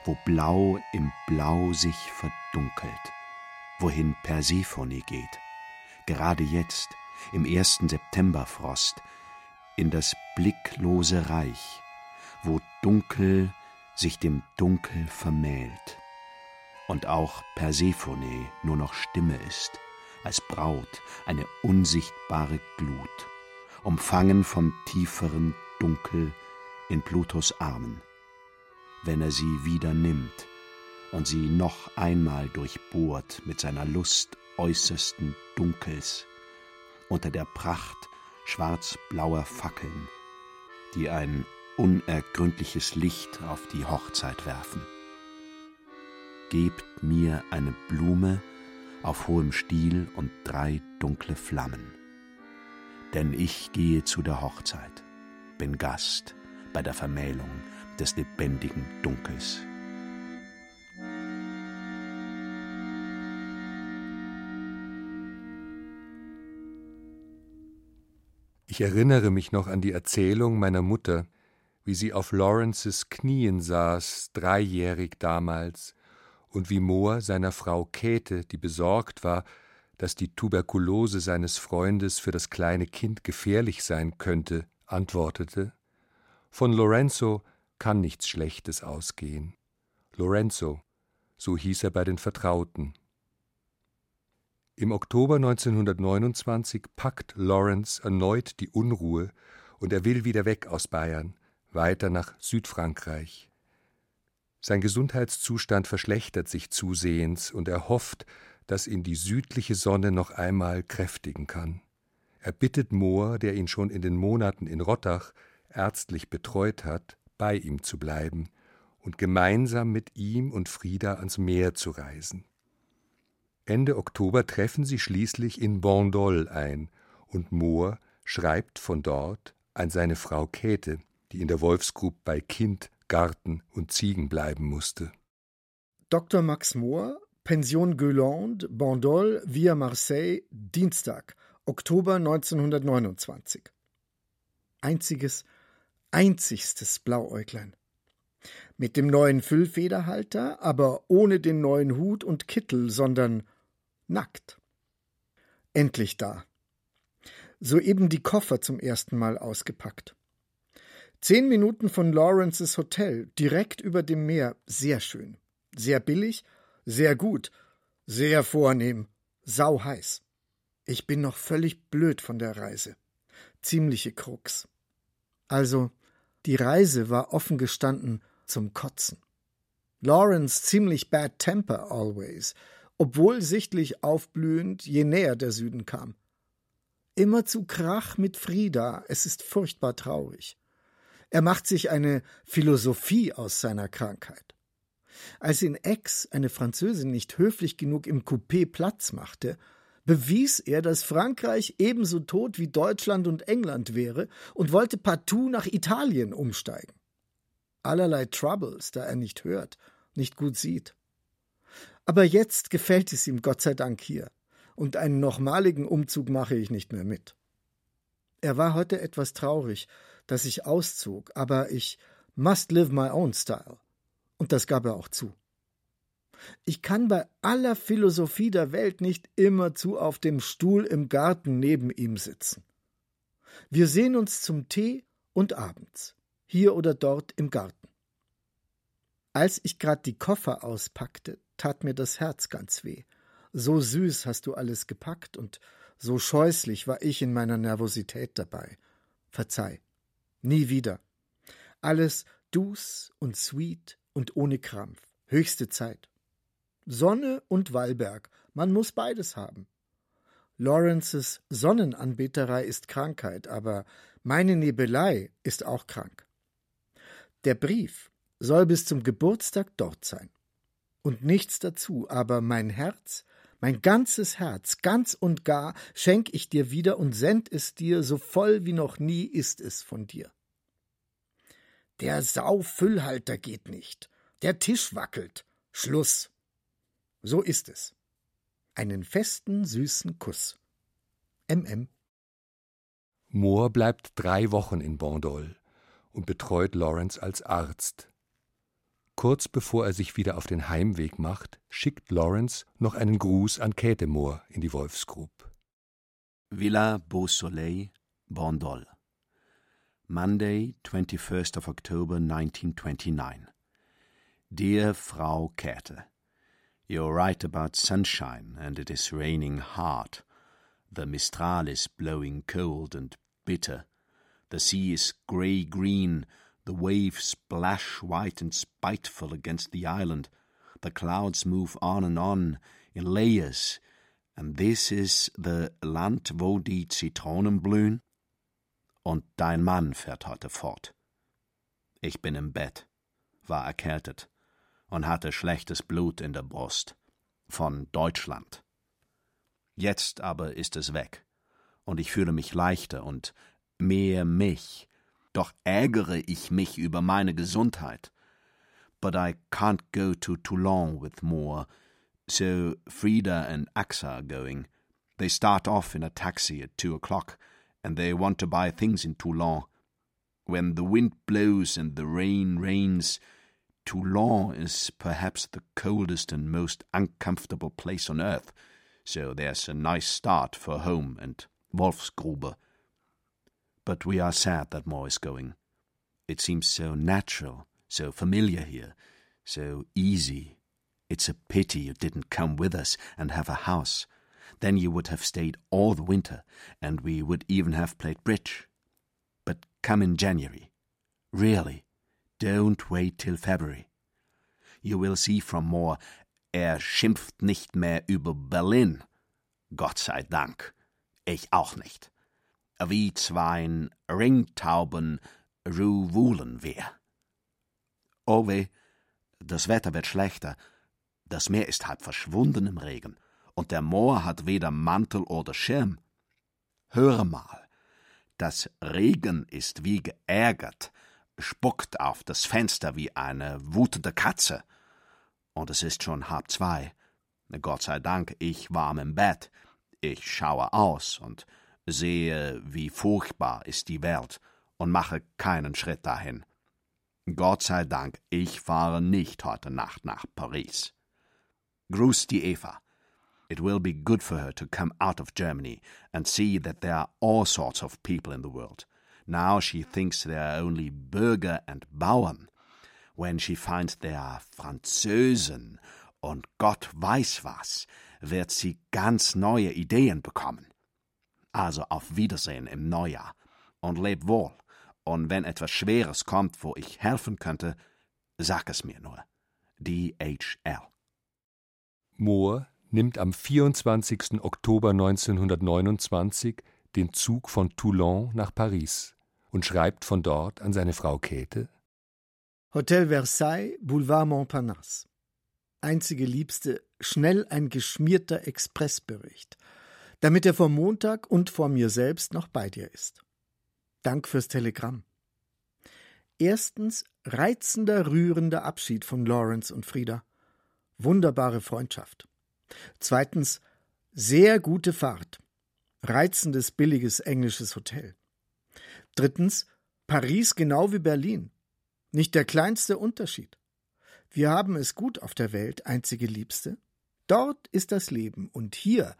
wo Blau im Blau sich verdunkelt, wohin Persephone geht, gerade jetzt, im ersten Septemberfrost, in das blicklose Reich, wo Dunkel sich dem Dunkel vermählt und auch Persephone nur noch Stimme ist, als Braut eine unsichtbare Glut, umfangen vom tieferen Dunkel in Plutos Armen. Wenn er sie wieder nimmt und sie noch einmal durchbohrt mit seiner Lust äußersten Dunkels, unter der Pracht schwarzblauer Fackeln, die ein unergründliches Licht auf die Hochzeit werfen. Gebt mir eine Blume auf hohem Stiel und drei dunkle Flammen. Denn ich gehe zu der Hochzeit, bin Gast bei der Vermählung des lebendigen Dunkels. Ich erinnere mich noch an die Erzählung meiner Mutter, wie sie auf Lawrences Knien saß, dreijährig damals, und wie Mohr seiner Frau Käthe, die besorgt war, dass die Tuberkulose seines Freundes für das kleine Kind gefährlich sein könnte, antwortete Von Lorenzo kann nichts Schlechtes ausgehen. Lorenzo, so hieß er bei den Vertrauten. Im Oktober 1929 packt Lawrence erneut die Unruhe und er will wieder weg aus Bayern, weiter nach Südfrankreich. Sein Gesundheitszustand verschlechtert sich zusehends und er hofft, dass ihn die südliche Sonne noch einmal kräftigen kann. Er bittet Mohr, der ihn schon in den Monaten in Rottach ärztlich betreut hat, bei ihm zu bleiben und gemeinsam mit ihm und Frieda ans Meer zu reisen. Ende Oktober treffen sie schließlich in Bandol ein und Mohr schreibt von dort an seine Frau Käthe, die in der Wolfsgrub bei Kind, Garten und Ziegen bleiben musste. Dr. Max Mohr, Pension Gueulande, Bandol, via Marseille, Dienstag, Oktober 1929. Einziges, einzigstes Blauäuglein. Mit dem neuen Füllfederhalter, aber ohne den neuen Hut und Kittel, sondern nackt. Endlich da. Soeben die Koffer zum ersten Mal ausgepackt. Zehn Minuten von Lawrences Hotel, direkt über dem Meer, sehr schön, sehr billig, sehr gut, sehr vornehm, sau heiß. Ich bin noch völlig blöd von der Reise. Ziemliche Krux. Also, die Reise war offen gestanden zum Kotzen. Lawrence ziemlich bad temper always, obwohl sichtlich aufblühend, je näher der Süden kam. Immer zu Krach mit Frieda, es ist furchtbar traurig. Er macht sich eine Philosophie aus seiner Krankheit. Als in Aix eine Französin nicht höflich genug im Coupé Platz machte, bewies er, dass Frankreich ebenso tot wie Deutschland und England wäre und wollte partout nach Italien umsteigen. Allerlei Troubles, da er nicht hört, nicht gut sieht. Aber jetzt gefällt es ihm Gott sei Dank hier, und einen nochmaligen Umzug mache ich nicht mehr mit. Er war heute etwas traurig, dass ich auszog, aber ich must live my own style. Und das gab er auch zu. Ich kann bei aller Philosophie der Welt nicht immerzu auf dem Stuhl im Garten neben ihm sitzen. Wir sehen uns zum Tee und abends, hier oder dort im Garten. Als ich grad die Koffer auspackte, tat mir das Herz ganz weh. So süß hast du alles gepackt und so scheußlich war ich in meiner Nervosität dabei. Verzeih. Nie wieder. Alles dus und sweet und ohne Krampf. Höchste Zeit. Sonne und Wallberg, man muss beides haben. Lawrences Sonnenanbeterei ist Krankheit, aber meine Nebelei ist auch krank. Der Brief soll bis zum Geburtstag dort sein und nichts dazu, aber mein Herz, Mein ganzes Herz, ganz und gar, schenk ich dir wieder und send es dir, so voll wie noch nie ist es von dir. Der Saufüllhalter geht nicht. Der Tisch wackelt. Schluss. So ist es. Einen festen, süßen Kuss. MM. Moore bleibt drei Wochen in Bandol und betreut Lawrence als Arzt. Kurz bevor er sich wieder auf den Heimweg macht, schickt Lawrence noch einen Gruß an Käthe Moore in die Wolfsgrub. Villa Beau Soleil, Bandol. Monday, 21st of October 1929. Dear Frau Käthe, You're right about sunshine, and it is raining hard. The Mistral is blowing cold and bitter. The sea is grey green, the waves splash white and spiteful against the island. The clouds move on and on in layers, and this is the Land, wo die Zitronen blühen? Und dein Mann fährt heute fort. Ich bin im Bett, war erkältet und hatte schlechtes Blut in der Brust. Von Deutschland. Jetzt aber ist es weg, und ich fühle mich leichter und mehr mich. Doch ärgere ich mich über meine Gesundheit. But I can't go to Toulon with Moore, so Frida and Axa are going. They start off in a taxi at two o'clock, and they want to buy things in Toulon. When the wind blows and the rain rains, Toulon is perhaps the coldest and most uncomfortable place on earth, so there's a nice start for home and Wolfsgrube. But we are sad that Moore is going. It seems so natural, so familiar here, so easy. It's a pity you didn't come with us and have a house. Then you would have stayed all the winter, and we would even have played bridge. But come in January. Really, don't wait till February. You will see from Moore, er schimpft nicht mehr über Berlin. Gott sei Dank. Ich auch nicht. Wie zwein Ringtauben ruwulen wir. Oh weh, das Wetter wird schlechter. Das Meer ist halb verschwunden im Regen, und der Moor hat weder Mantel oder Schirm. Höre mal, das Regen ist wie geärgert, spuckt auf das Fenster wie eine wutende Katze. Und es ist schon halb zwei. Gott sei Dank, ich warm im Bett. Ich schaue aus und sehe, wie furchtbar ist die Welt und mache keinen Schritt dahin. Gott sei Dank, ich fahre nicht heute Nacht nach Paris. Gruß die Eva. It will be good for her to come out of Germany and see that there are all sorts of people in the world. Now she thinks there are only Bürger and Bauern. When she finds there are Französen und Gott weiß was, wird sie ganz neue Ideen bekommen. Also auf Wiedersehen im Neujahr und leb wohl. Und wenn etwas Schweres kommt, wo ich helfen könnte, sag es mir nur. DHL. Moore nimmt am 24. Oktober 1929 den Zug von Toulon nach Paris und schreibt von dort an seine Frau Käthe Hotel Versailles, Boulevard Montparnasse. Einzige Liebste, schnell ein geschmierter Expressbericht, damit er vor Montag und vor mir selbst noch bei dir ist. Dank fürs Telegramm. Erstens reizender, rührender Abschied von Lawrence und Frieda. Wunderbare Freundschaft. Zweitens sehr gute Fahrt. Reizendes, billiges englisches Hotel. Drittens Paris genau wie Berlin. Nicht der kleinste Unterschied. Wir haben es gut auf der Welt, einzige Liebste. Dort ist das Leben, und hier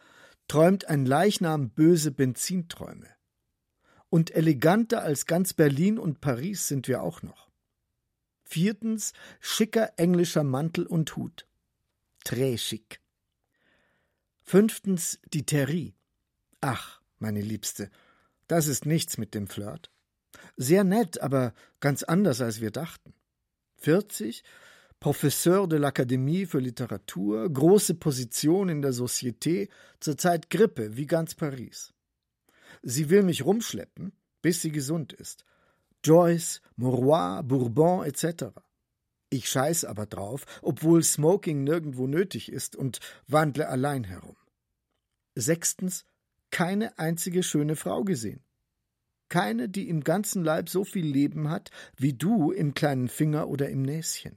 träumt ein Leichnam böse Benzinträume. Und eleganter als ganz Berlin und Paris sind wir auch noch. Viertens schicker englischer Mantel und Hut. Très chic. Fünftens die Terrie. Ach, meine Liebste, das ist nichts mit dem Flirt. Sehr nett, aber ganz anders, als wir dachten. 40, Professeur de l'Akademie für Literatur, große Position in der Société, zurzeit Grippe, wie ganz Paris. Sie will mich rumschleppen, bis sie gesund ist. Joyce, Mauroy, Bourbon etc. Ich scheiß aber drauf, obwohl Smoking nirgendwo nötig ist und wandle allein herum. Sechstens, keine einzige schöne Frau gesehen. Keine, die im ganzen Leib so viel Leben hat wie du im kleinen Finger oder im Näschen.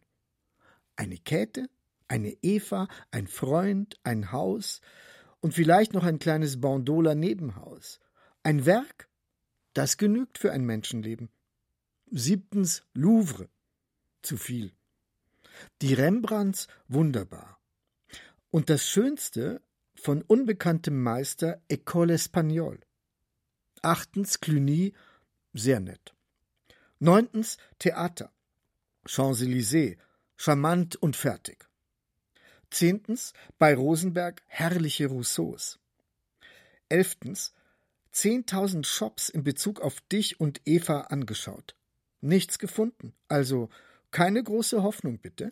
Eine Käthe, eine Eva, ein Freund, ein Haus und vielleicht noch ein kleines Bandola Nebenhaus. Ein Werk, das genügt für ein Menschenleben. Siebtens Louvre. Zu viel. Die Rembrandts wunderbar. Und das Schönste von unbekanntem Meister École Espagnole. Achtens Cluny, sehr nett. Neuntens Theater. Champs-Élysées, charmant und fertig. Zehntens bei Rosenberg herrliche Rousseaus. Elftens zehntausend Shops in Bezug auf dich und Eva angeschaut. Nichts gefunden, also keine große Hoffnung bitte.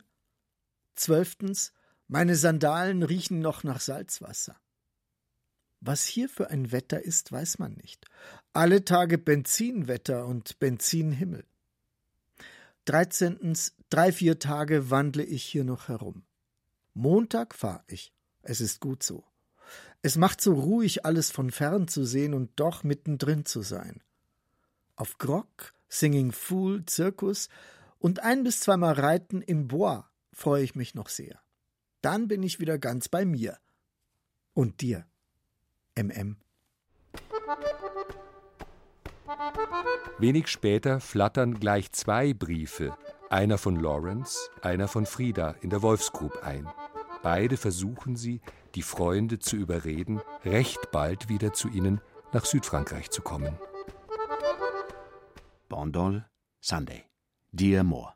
Zwölftens meine Sandalen riechen noch nach Salzwasser. Was hier für ein Wetter ist, weiß man nicht. Alle Tage Benzinwetter und Benzinhimmel. Dreizehntens, drei, vier Tage wandle ich hier noch herum. Montag fahr ich. Es ist gut so. Es macht so ruhig, alles von fern zu sehen und doch mittendrin zu sein. Auf Grog, Singing Fool, Zirkus und ein bis zweimal Reiten im Bois freue ich mich noch sehr. Dann bin ich wieder ganz bei mir. Und dir, MM. Wenig später flattern gleich zwei Briefe, einer von Lawrence, einer von Frieda, in der Wolfsgrub ein. Beide versuchen sie, die Freunde zu überreden, recht bald wieder zu ihnen nach Südfrankreich zu kommen. Bandol, Sunday. Dear Moore.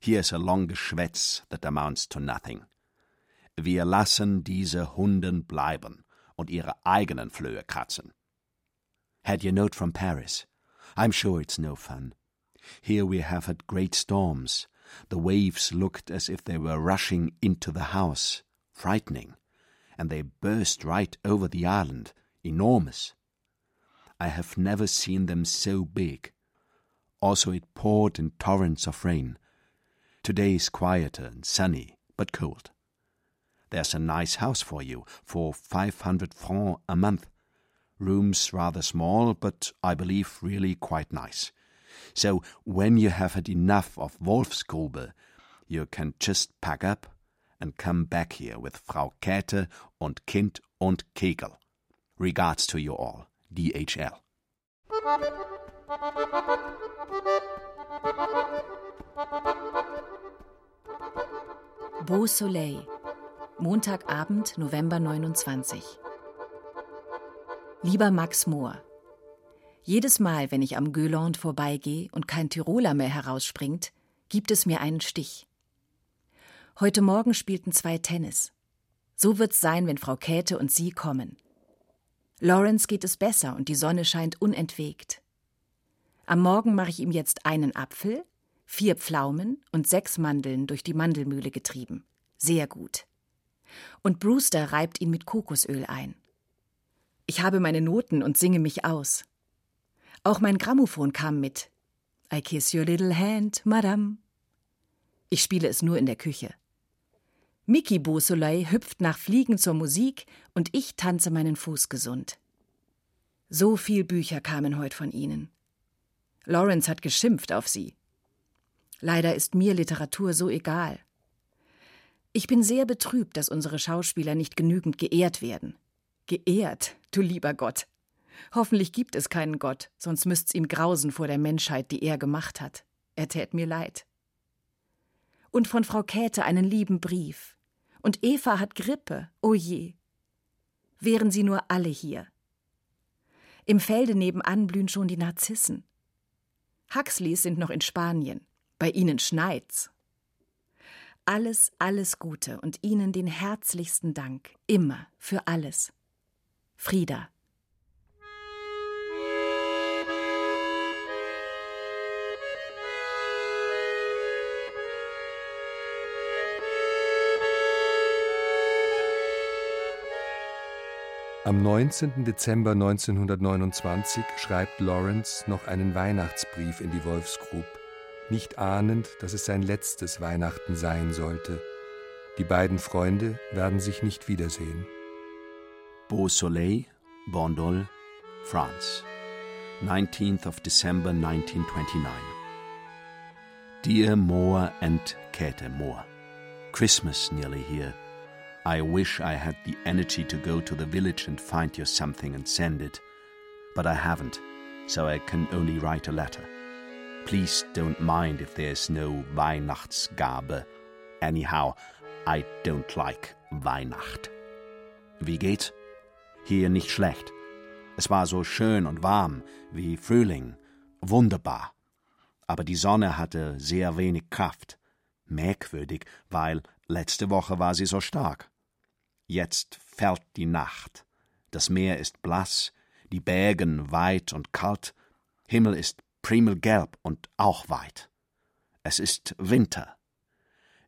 Here's a long Geschwätz that amounts to nothing. Wir lassen diese Hunden bleiben und ihre eigenen Flöhe kratzen. Had your note from Paris? I'm sure it's no fun. Here we have had great storms. The waves looked as if they were rushing into the house, frightening, and they burst right over the island, enormous. I have never seen them so big. Also, it poured in torrents of rain. Today is quieter and sunny, but cold. There's a nice house for you for 500 francs a month. Rooms rather small, but I believe really quite nice. So when you have had enough of Wolfsgrube, you can just pack up and come back here with Frau Käthe und Kind und Kegel. Regards to you all. DHL. Beau Soleil Montagabend, November 29. Lieber Max Mohr, jedes Mal, wenn ich am Göland vorbeigehe und kein Tiroler mehr herausspringt, gibt es mir einen Stich. Heute Morgen spielten zwei Tennis. So wird's sein, wenn Frau Käthe und Sie kommen. Lawrence geht es besser und die Sonne scheint unentwegt. Am Morgen mache ich ihm jetzt einen Apfel, vier Pflaumen und sechs Mandeln durch die Mandelmühle getrieben. Sehr gut und Brewster reibt ihn mit Kokosöl ein. Ich habe meine Noten und singe mich aus. Auch mein Grammophon kam mit. I kiss your little hand, Madame. Ich spiele es nur in der Küche. Mickey Beausoleil hüpft nach Fliegen zur Musik und ich tanze meinen Fuß gesund. So viel Bücher kamen heute von Ihnen. Lawrence hat geschimpft auf Sie. Leider ist mir Literatur so egal. Ich bin sehr betrübt, dass unsere Schauspieler nicht genügend geehrt werden. Geehrt, du lieber Gott. Hoffentlich gibt es keinen Gott, sonst müsst's ihm grausen vor der Menschheit, die er gemacht hat. Er tät mir leid. Und von Frau Käthe einen lieben Brief. Und Eva hat Grippe, o oh je. Wären sie nur alle hier. Im Felde nebenan blühen schon die Narzissen. Huxleys sind noch in Spanien. Bei ihnen schneit's alles, alles Gute und Ihnen den herzlichsten Dank, immer für alles. Frieda. Am 19. Dezember 1929 schreibt Lawrence noch einen Weihnachtsbrief in die Wolfsgrub nicht ahnend, dass es sein letztes Weihnachten sein sollte. Die beiden Freunde werden sich nicht wiedersehen. Beausoleil, Bandol, France, 19th of December 1929. Dear Moore and Käthe Moore, Christmas nearly here. I wish I had the energy to go to the village and find you something and send it, but I haven't, so I can only write a letter. Please don't mind if there's no Weihnachtsgabe. Anyhow, I don't like Weihnacht. Wie geht's? Hier nicht schlecht. Es war so schön und warm wie Frühling. Wunderbar. Aber die Sonne hatte sehr wenig Kraft. Merkwürdig, weil letzte Woche war sie so stark. Jetzt fällt die Nacht. Das Meer ist blass, die Bergen weit und kalt, Himmel ist primelgelb und auch weit. Es ist Winter.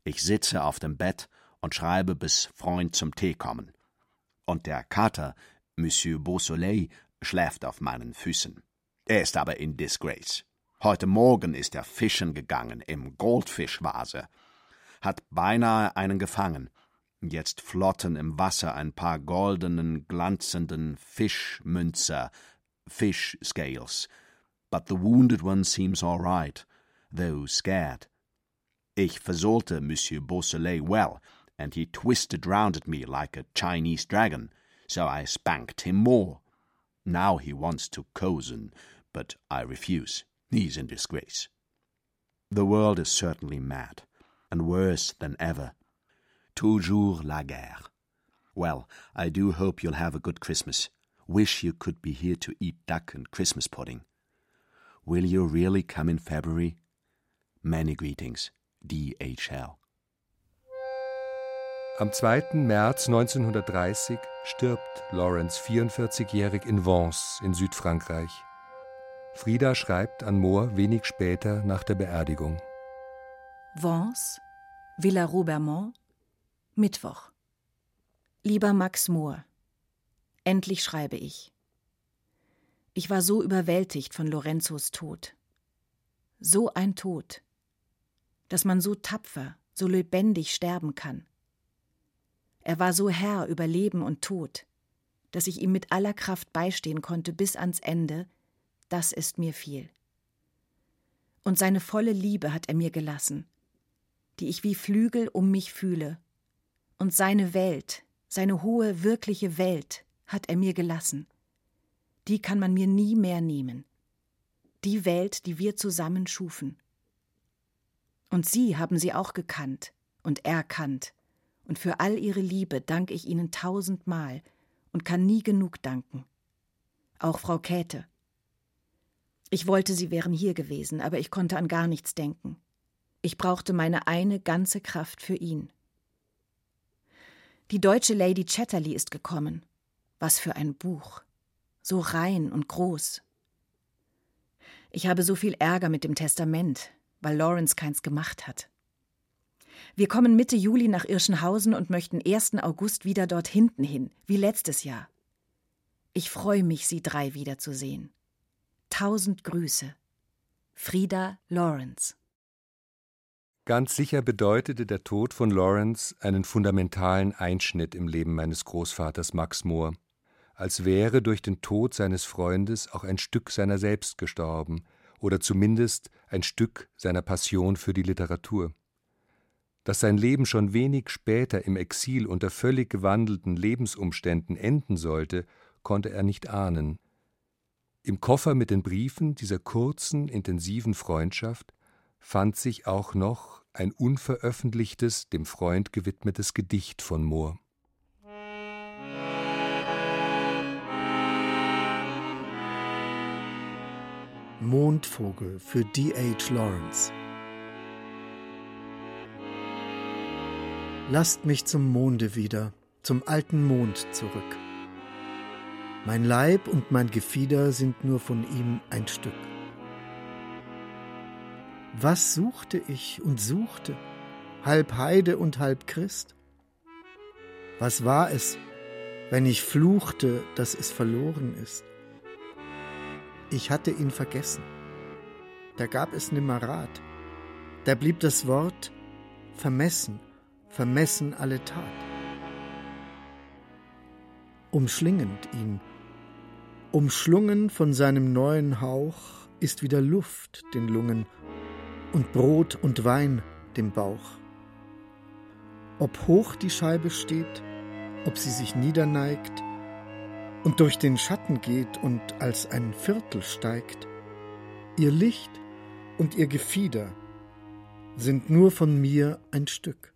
Ich sitze auf dem Bett und schreibe, bis Freund zum Tee kommen. Und der Kater, Monsieur Beausoleil, schläft auf meinen Füßen. Er ist aber in Disgrace. Heute Morgen ist er fischen gegangen im Goldfischvase, hat beinahe einen gefangen. Jetzt flotten im Wasser ein paar goldenen, glanzenden Fischmünzer, Fish Scales, but the wounded one seems all right, though scared. Ich versohlte Monsieur Beausoleil well, and he twisted round at me like a Chinese dragon, so I spanked him more. Now he wants to cozen, but I refuse. He's in disgrace. The world is certainly mad, and worse than ever. Toujours la guerre. Well, I do hope you'll have a good Christmas. Wish you could be here to eat duck and Christmas pudding. Will you really come in February? Many greetings. DHL. Am 2. März 1930 stirbt Lawrence 44-jährig in Vence in Südfrankreich. Frieda schreibt an Mohr wenig später nach der Beerdigung. Vence, Villa Robermont, Mittwoch. Lieber Max Mohr, endlich schreibe ich. Ich war so überwältigt von Lorenzos Tod. So ein Tod, dass man so tapfer, so lebendig sterben kann. Er war so Herr über Leben und Tod, dass ich ihm mit aller Kraft beistehen konnte bis ans Ende, das ist mir viel. Und seine volle Liebe hat er mir gelassen, die ich wie Flügel um mich fühle. Und seine Welt, seine hohe, wirkliche Welt hat er mir gelassen. Die kann man mir nie mehr nehmen. Die Welt, die wir zusammen schufen. Und Sie haben sie auch gekannt und erkannt, und für all Ihre Liebe danke ich Ihnen tausendmal und kann nie genug danken. Auch Frau Käthe. Ich wollte, Sie wären hier gewesen, aber ich konnte an gar nichts denken. Ich brauchte meine eine ganze Kraft für ihn. Die deutsche Lady Chatterley ist gekommen. Was für ein Buch. So rein und groß. Ich habe so viel Ärger mit dem Testament, weil Lawrence keins gemacht hat. Wir kommen Mitte Juli nach Irschenhausen und möchten 1. August wieder dort hinten hin, wie letztes Jahr. Ich freue mich, Sie drei wiederzusehen. Tausend Grüße. Frieda Lawrence. Ganz sicher bedeutete der Tod von Lawrence einen fundamentalen Einschnitt im Leben meines Großvaters Max Mohr, als wäre durch den Tod seines Freundes auch ein Stück seiner selbst gestorben oder zumindest ein Stück seiner Passion für die Literatur. Dass sein Leben schon wenig später im Exil unter völlig gewandelten Lebensumständen enden sollte, konnte er nicht ahnen. Im Koffer mit den Briefen dieser kurzen, intensiven Freundschaft fand sich auch noch ein unveröffentlichtes, dem Freund gewidmetes Gedicht von Mohr. Mondvogel für D.H. Lawrence. Lasst mich zum Monde wieder, zum alten Mond zurück. Mein Leib und mein Gefieder sind nur von ihm ein Stück. Was suchte ich und suchte, halb Heide und halb Christ? Was war es, wenn ich fluchte, dass es verloren ist? Ich hatte ihn vergessen. Da gab es nimmer Rat. da blieb das Wort vermessen, vermessen alle Tat. Umschlingend ihn, umschlungen von seinem neuen Hauch, ist wieder Luft den Lungen und Brot und Wein dem Bauch. Ob hoch die Scheibe steht, ob sie sich niederneigt und durch den Schatten geht und als ein Viertel steigt, ihr Licht und ihr Gefieder sind nur von mir ein Stück.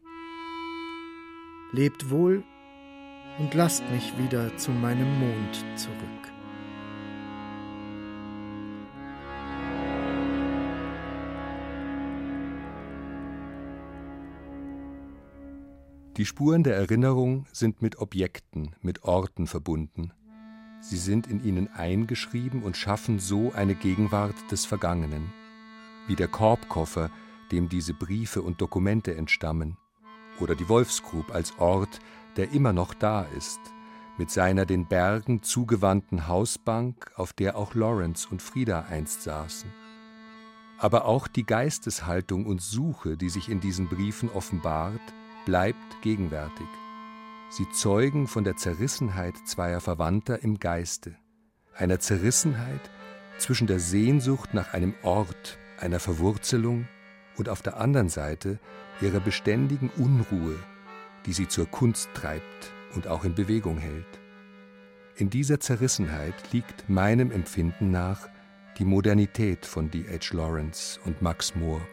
Lebt wohl und lasst mich wieder zu meinem Mond zurück. Die Spuren der Erinnerung sind mit Objekten, mit Orten verbunden. Sie sind in ihnen eingeschrieben und schaffen so eine Gegenwart des Vergangenen. Wie der Korbkoffer, dem diese Briefe und Dokumente entstammen. Oder die Wolfsgrub als Ort, der immer noch da ist, mit seiner den Bergen zugewandten Hausbank, auf der auch Lawrence und Frieda einst saßen. Aber auch die Geisteshaltung und Suche, die sich in diesen Briefen offenbart, bleibt gegenwärtig. Sie zeugen von der Zerrissenheit zweier Verwandter im Geiste, einer Zerrissenheit zwischen der Sehnsucht nach einem Ort, einer Verwurzelung und auf der anderen Seite ihrer beständigen Unruhe, die sie zur Kunst treibt und auch in Bewegung hält. In dieser Zerrissenheit liegt meinem Empfinden nach die Modernität von D.H. Lawrence und Max Moore.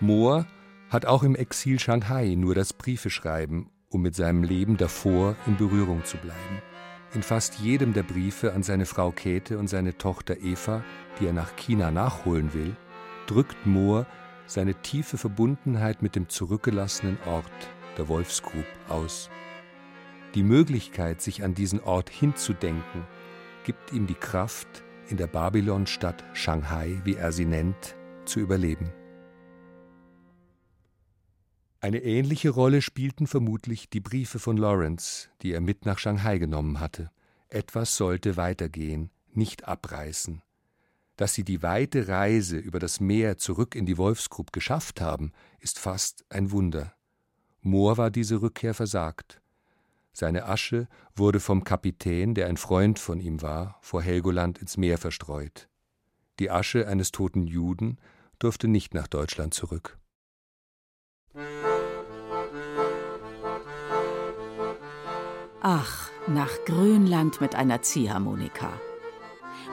Moore hat auch im Exil Shanghai nur das Briefeschreiben, um mit seinem Leben davor in Berührung zu bleiben. In fast jedem der Briefe an seine Frau Käthe und seine Tochter Eva, die er nach China nachholen will, drückt Mohr seine tiefe Verbundenheit mit dem zurückgelassenen Ort, der Wolfsgrub, aus. Die Möglichkeit, sich an diesen Ort hinzudenken, gibt ihm die Kraft, in der Babylonstadt Shanghai, wie er sie nennt, zu überleben. Eine ähnliche Rolle spielten vermutlich die Briefe von Lawrence, die er mit nach Shanghai genommen hatte. Etwas sollte weitergehen, nicht abreißen. Dass sie die weite Reise über das Meer zurück in die Wolfsgrub geschafft haben, ist fast ein Wunder. Moor war diese Rückkehr versagt. Seine Asche wurde vom Kapitän, der ein Freund von ihm war, vor Helgoland ins Meer verstreut. Die Asche eines toten Juden durfte nicht nach Deutschland zurück. Ach, nach Grönland mit einer Ziehharmonika.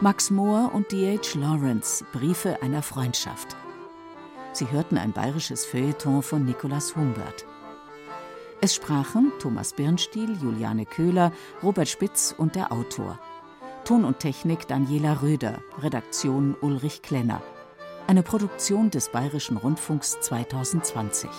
Max Mohr und D.H. Lawrence, Briefe einer Freundschaft. Sie hörten ein bayerisches Feuilleton von Nikolaus Humbert. Es sprachen Thomas Birnstiel, Juliane Köhler, Robert Spitz und der Autor. Ton und Technik Daniela Röder, Redaktion Ulrich Klenner. Eine Produktion des Bayerischen Rundfunks 2020.